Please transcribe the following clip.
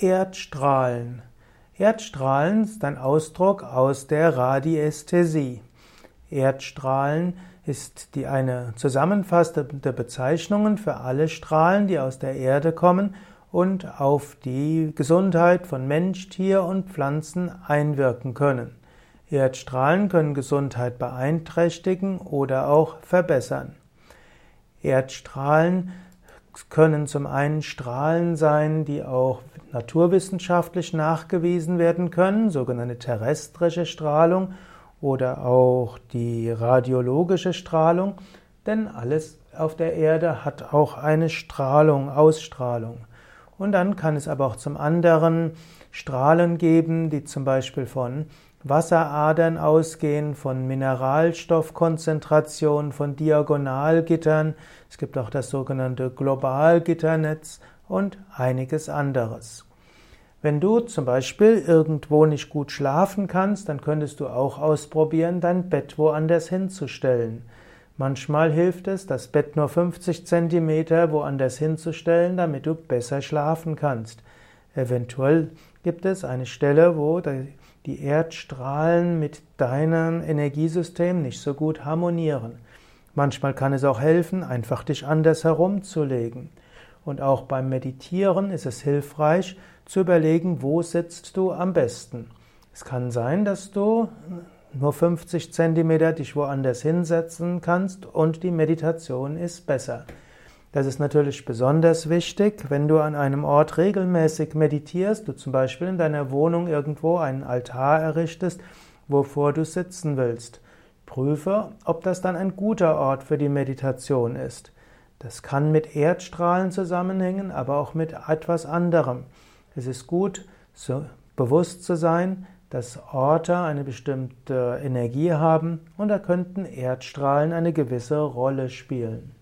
Erdstrahlen. Erdstrahlen ist ein Ausdruck aus der Radiästhesie. Erdstrahlen ist die eine zusammenfassende Bezeichnung für alle Strahlen, die aus der Erde kommen und auf die Gesundheit von Mensch, Tier und Pflanzen einwirken können. Erdstrahlen können Gesundheit beeinträchtigen oder auch verbessern. Erdstrahlen können zum einen Strahlen sein, die auch naturwissenschaftlich nachgewiesen werden können, sogenannte terrestrische Strahlung oder auch die radiologische Strahlung, denn alles auf der Erde hat auch eine Strahlung, Ausstrahlung. Und dann kann es aber auch zum anderen Strahlen geben, die zum Beispiel von Wasseradern ausgehen, von Mineralstoffkonzentration, von Diagonalgittern. Es gibt auch das sogenannte Globalgitternetz und einiges anderes. Wenn du zum Beispiel irgendwo nicht gut schlafen kannst, dann könntest du auch ausprobieren, dein Bett woanders hinzustellen. Manchmal hilft es, das Bett nur 50 Zentimeter woanders hinzustellen, damit du besser schlafen kannst. Eventuell gibt es eine Stelle, wo die Erdstrahlen mit deinem Energiesystem nicht so gut harmonieren. Manchmal kann es auch helfen, einfach dich anders herumzulegen. Und auch beim Meditieren ist es hilfreich zu überlegen, wo sitzt du am besten. Es kann sein, dass du nur 50 Zentimeter dich woanders hinsetzen kannst und die Meditation ist besser. Das ist natürlich besonders wichtig, wenn du an einem Ort regelmäßig meditierst, du zum Beispiel in deiner Wohnung irgendwo einen Altar errichtest, wovor du sitzen willst. Prüfe, ob das dann ein guter Ort für die Meditation ist. Das kann mit Erdstrahlen zusammenhängen, aber auch mit etwas anderem. Es ist gut, so bewusst zu sein, dass Orte eine bestimmte Energie haben und da könnten Erdstrahlen eine gewisse Rolle spielen.